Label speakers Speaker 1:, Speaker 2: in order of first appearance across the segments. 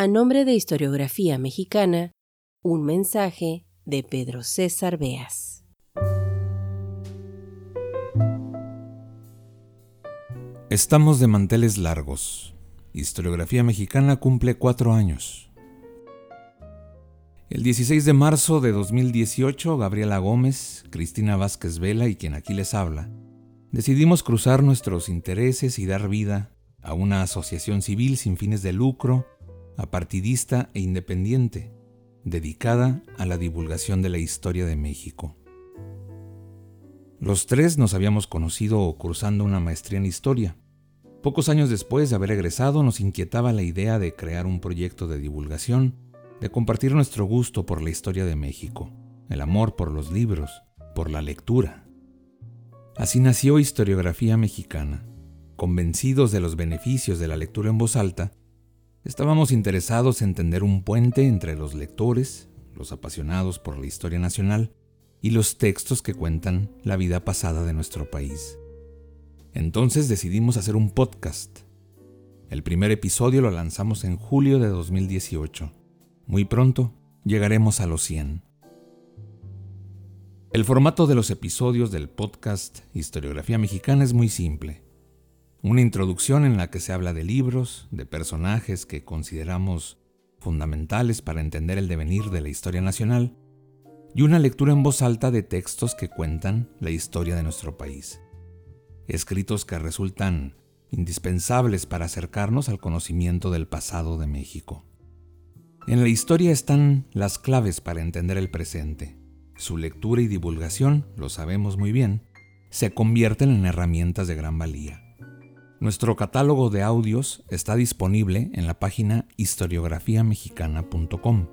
Speaker 1: A nombre de Historiografía Mexicana, un mensaje de Pedro César Beas.
Speaker 2: Estamos de manteles largos. Historiografía Mexicana cumple cuatro años. El 16 de marzo de 2018, Gabriela Gómez, Cristina Vázquez Vela y quien aquí les habla, decidimos cruzar nuestros intereses y dar vida a una asociación civil sin fines de lucro apartidista e independiente, dedicada a la divulgación de la historia de México. Los tres nos habíamos conocido cruzando una maestría en historia. Pocos años después de haber egresado nos inquietaba la idea de crear un proyecto de divulgación, de compartir nuestro gusto por la historia de México, el amor por los libros, por la lectura. Así nació Historiografía Mexicana. Convencidos de los beneficios de la lectura en voz alta, Estábamos interesados en tender un puente entre los lectores, los apasionados por la historia nacional, y los textos que cuentan la vida pasada de nuestro país. Entonces decidimos hacer un podcast. El primer episodio lo lanzamos en julio de 2018. Muy pronto llegaremos a los 100. El formato de los episodios del podcast Historiografía Mexicana es muy simple. Una introducción en la que se habla de libros, de personajes que consideramos fundamentales para entender el devenir de la historia nacional, y una lectura en voz alta de textos que cuentan la historia de nuestro país. Escritos que resultan indispensables para acercarnos al conocimiento del pasado de México. En la historia están las claves para entender el presente. Su lectura y divulgación, lo sabemos muy bien, se convierten en herramientas de gran valía. Nuestro catálogo de audios está disponible en la página historiografiamexicana.com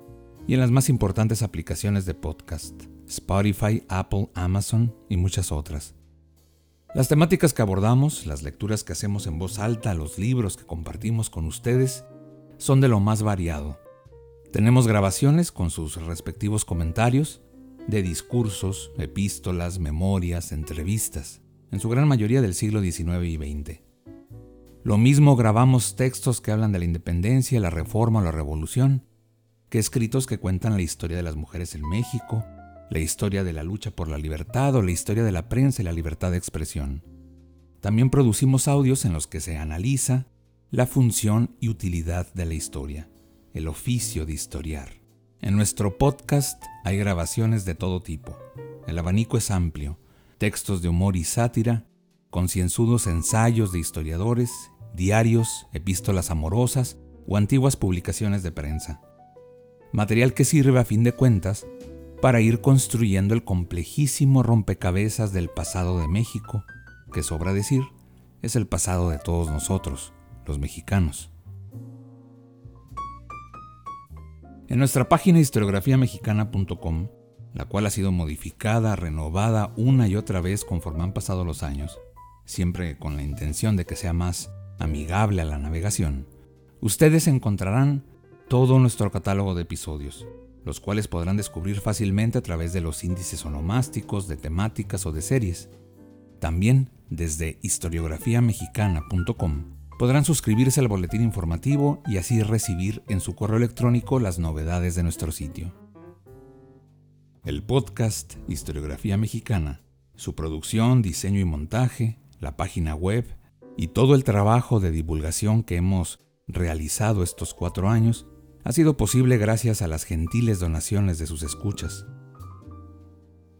Speaker 2: y en las más importantes aplicaciones de podcast, Spotify, Apple, Amazon y muchas otras. Las temáticas que abordamos, las lecturas que hacemos en voz alta, los libros que compartimos con ustedes, son de lo más variado. Tenemos grabaciones con sus respectivos comentarios de discursos, epístolas, memorias, entrevistas, en su gran mayoría del siglo XIX y XX. Lo mismo grabamos textos que hablan de la independencia, la reforma o la revolución, que escritos que cuentan la historia de las mujeres en México, la historia de la lucha por la libertad o la historia de la prensa y la libertad de expresión. También producimos audios en los que se analiza la función y utilidad de la historia, el oficio de historiar. En nuestro podcast hay grabaciones de todo tipo. El abanico es amplio, textos de humor y sátira, concienzudos ensayos de historiadores, diarios, epístolas amorosas o antiguas publicaciones de prensa. Material que sirve a fin de cuentas para ir construyendo el complejísimo rompecabezas del pasado de México, que sobra decir, es el pasado de todos nosotros, los mexicanos. En nuestra página historiografiamexicana.com, la cual ha sido modificada, renovada una y otra vez conforme han pasado los años, siempre con la intención de que sea más amigable a la navegación, ustedes encontrarán todo nuestro catálogo de episodios, los cuales podrán descubrir fácilmente a través de los índices onomásticos, de temáticas o de series. También desde historiografiamexicana.com podrán suscribirse al boletín informativo y así recibir en su correo electrónico las novedades de nuestro sitio. El podcast Historiografía Mexicana, su producción, diseño y montaje, la página web y todo el trabajo de divulgación que hemos realizado estos cuatro años ha sido posible gracias a las gentiles donaciones de sus escuchas.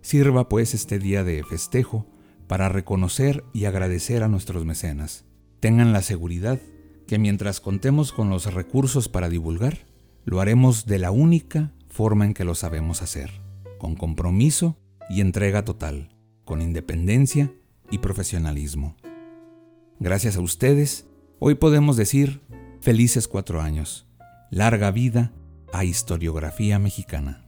Speaker 2: Sirva pues este día de festejo para reconocer y agradecer a nuestros mecenas. Tengan la seguridad que mientras contemos con los recursos para divulgar, lo haremos de la única forma en que lo sabemos hacer, con compromiso y entrega total, con independencia y profesionalismo. Gracias a ustedes, hoy podemos decir felices cuatro años, larga vida a historiografía mexicana.